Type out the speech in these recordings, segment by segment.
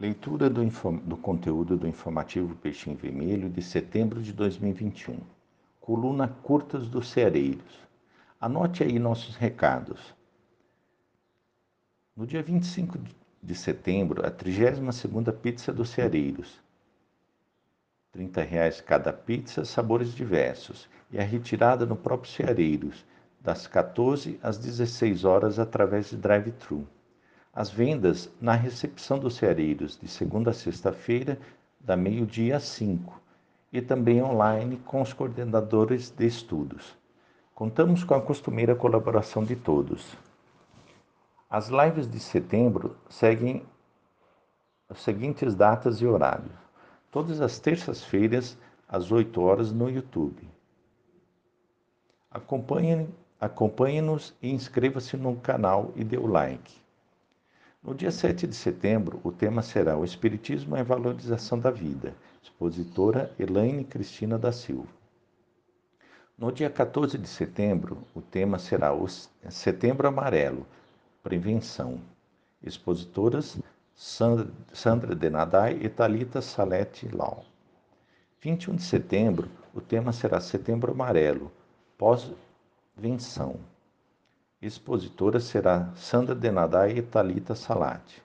Leitura do, do, conteúdo do informativo Peixinho Vermelho de setembro de 2021. Coluna Curtas dos Ceareiros. Anote aí nossos recados. No dia 25 de setembro, a 32ª pizza dos Ceareiros. R$ 30,00 cada pizza, sabores diversos. E a retirada no próprio Ceareiros, das 14 às 16 horas através de drive-thru. As vendas na recepção dos ceareiros de segunda a sexta-feira, da meio-dia a 5, e também online com os coordenadores de estudos. Contamos com a costumeira colaboração de todos. As lives de setembro seguem as seguintes datas e horários. Todas as terças-feiras, às 8 horas, no YouTube. Acompanhe-nos acompanhe e inscreva-se no canal e dê o like. No dia 7 de setembro, o tema será O Espiritismo é Valorização da Vida, expositora Elaine Cristina da Silva. No dia 14 de setembro, o tema será o Setembro Amarelo, Prevenção, expositoras Sandra Denadai e Talita Salete Lau. 21 de setembro, o tema será Setembro Amarelo, Pós-Venção. Expositora será Sandra Denadai e Talita Salati.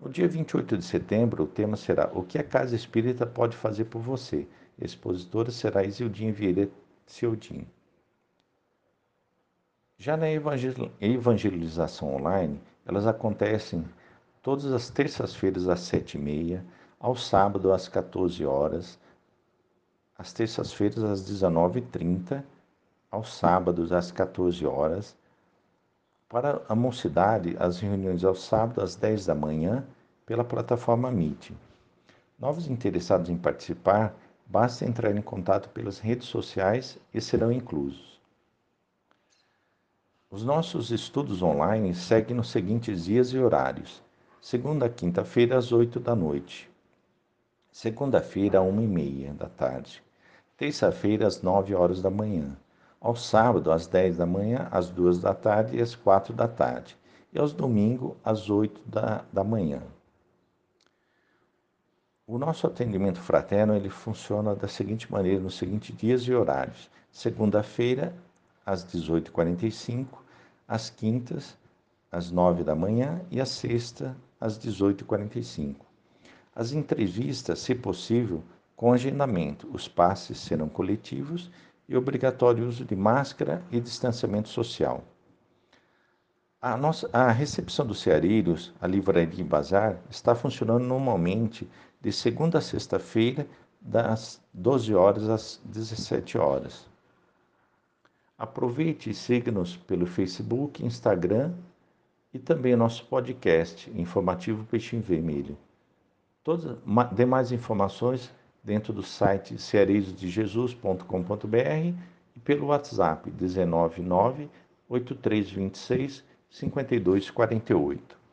No dia 28 de setembro, o tema será O que a Casa Espírita pode fazer por você? Expositora será Isildinha Vieira Ciodin. Já na evangelização online, elas acontecem todas as terças-feiras às sete e meia, ao sábado às 14 horas, às terças-feiras às 19h30 aos sábados às 14 horas. Para a mocidade, as reuniões aos sábados às 10 da manhã pela plataforma Meet. Novos interessados em participar, basta entrar em contato pelas redes sociais e serão inclusos. Os nossos estudos online seguem nos seguintes dias e horários: segunda a quinta-feira às 8 da noite, segunda-feira às 1 e meia da tarde, terça-feira às 9 horas da manhã, ao sábado às 10 da manhã, às 2 da tarde e às 4 da tarde, e aos domingos às 8 da, da manhã. O nosso atendimento fraterno ele funciona da seguinte maneira, nos seguintes dias e horários. Segunda-feira, às 18h45, às quintas, às 9 da manhã e às sexta, às 18h45. As entrevistas, se possível, com agendamento. Os passes serão coletivos e obrigatório uso de máscara e distanciamento social. A, nossa, a recepção dos ceareiros, a livraria Bazar, está funcionando normalmente de segunda a sexta-feira, das 12 horas às 17 horas. Aproveite e siga-nos pelo Facebook, Instagram e também nosso podcast informativo Peixinho Vermelho. Todas demais informações dentro do site ceareirodejesus.com.br e pelo WhatsApp 199 8326 5248.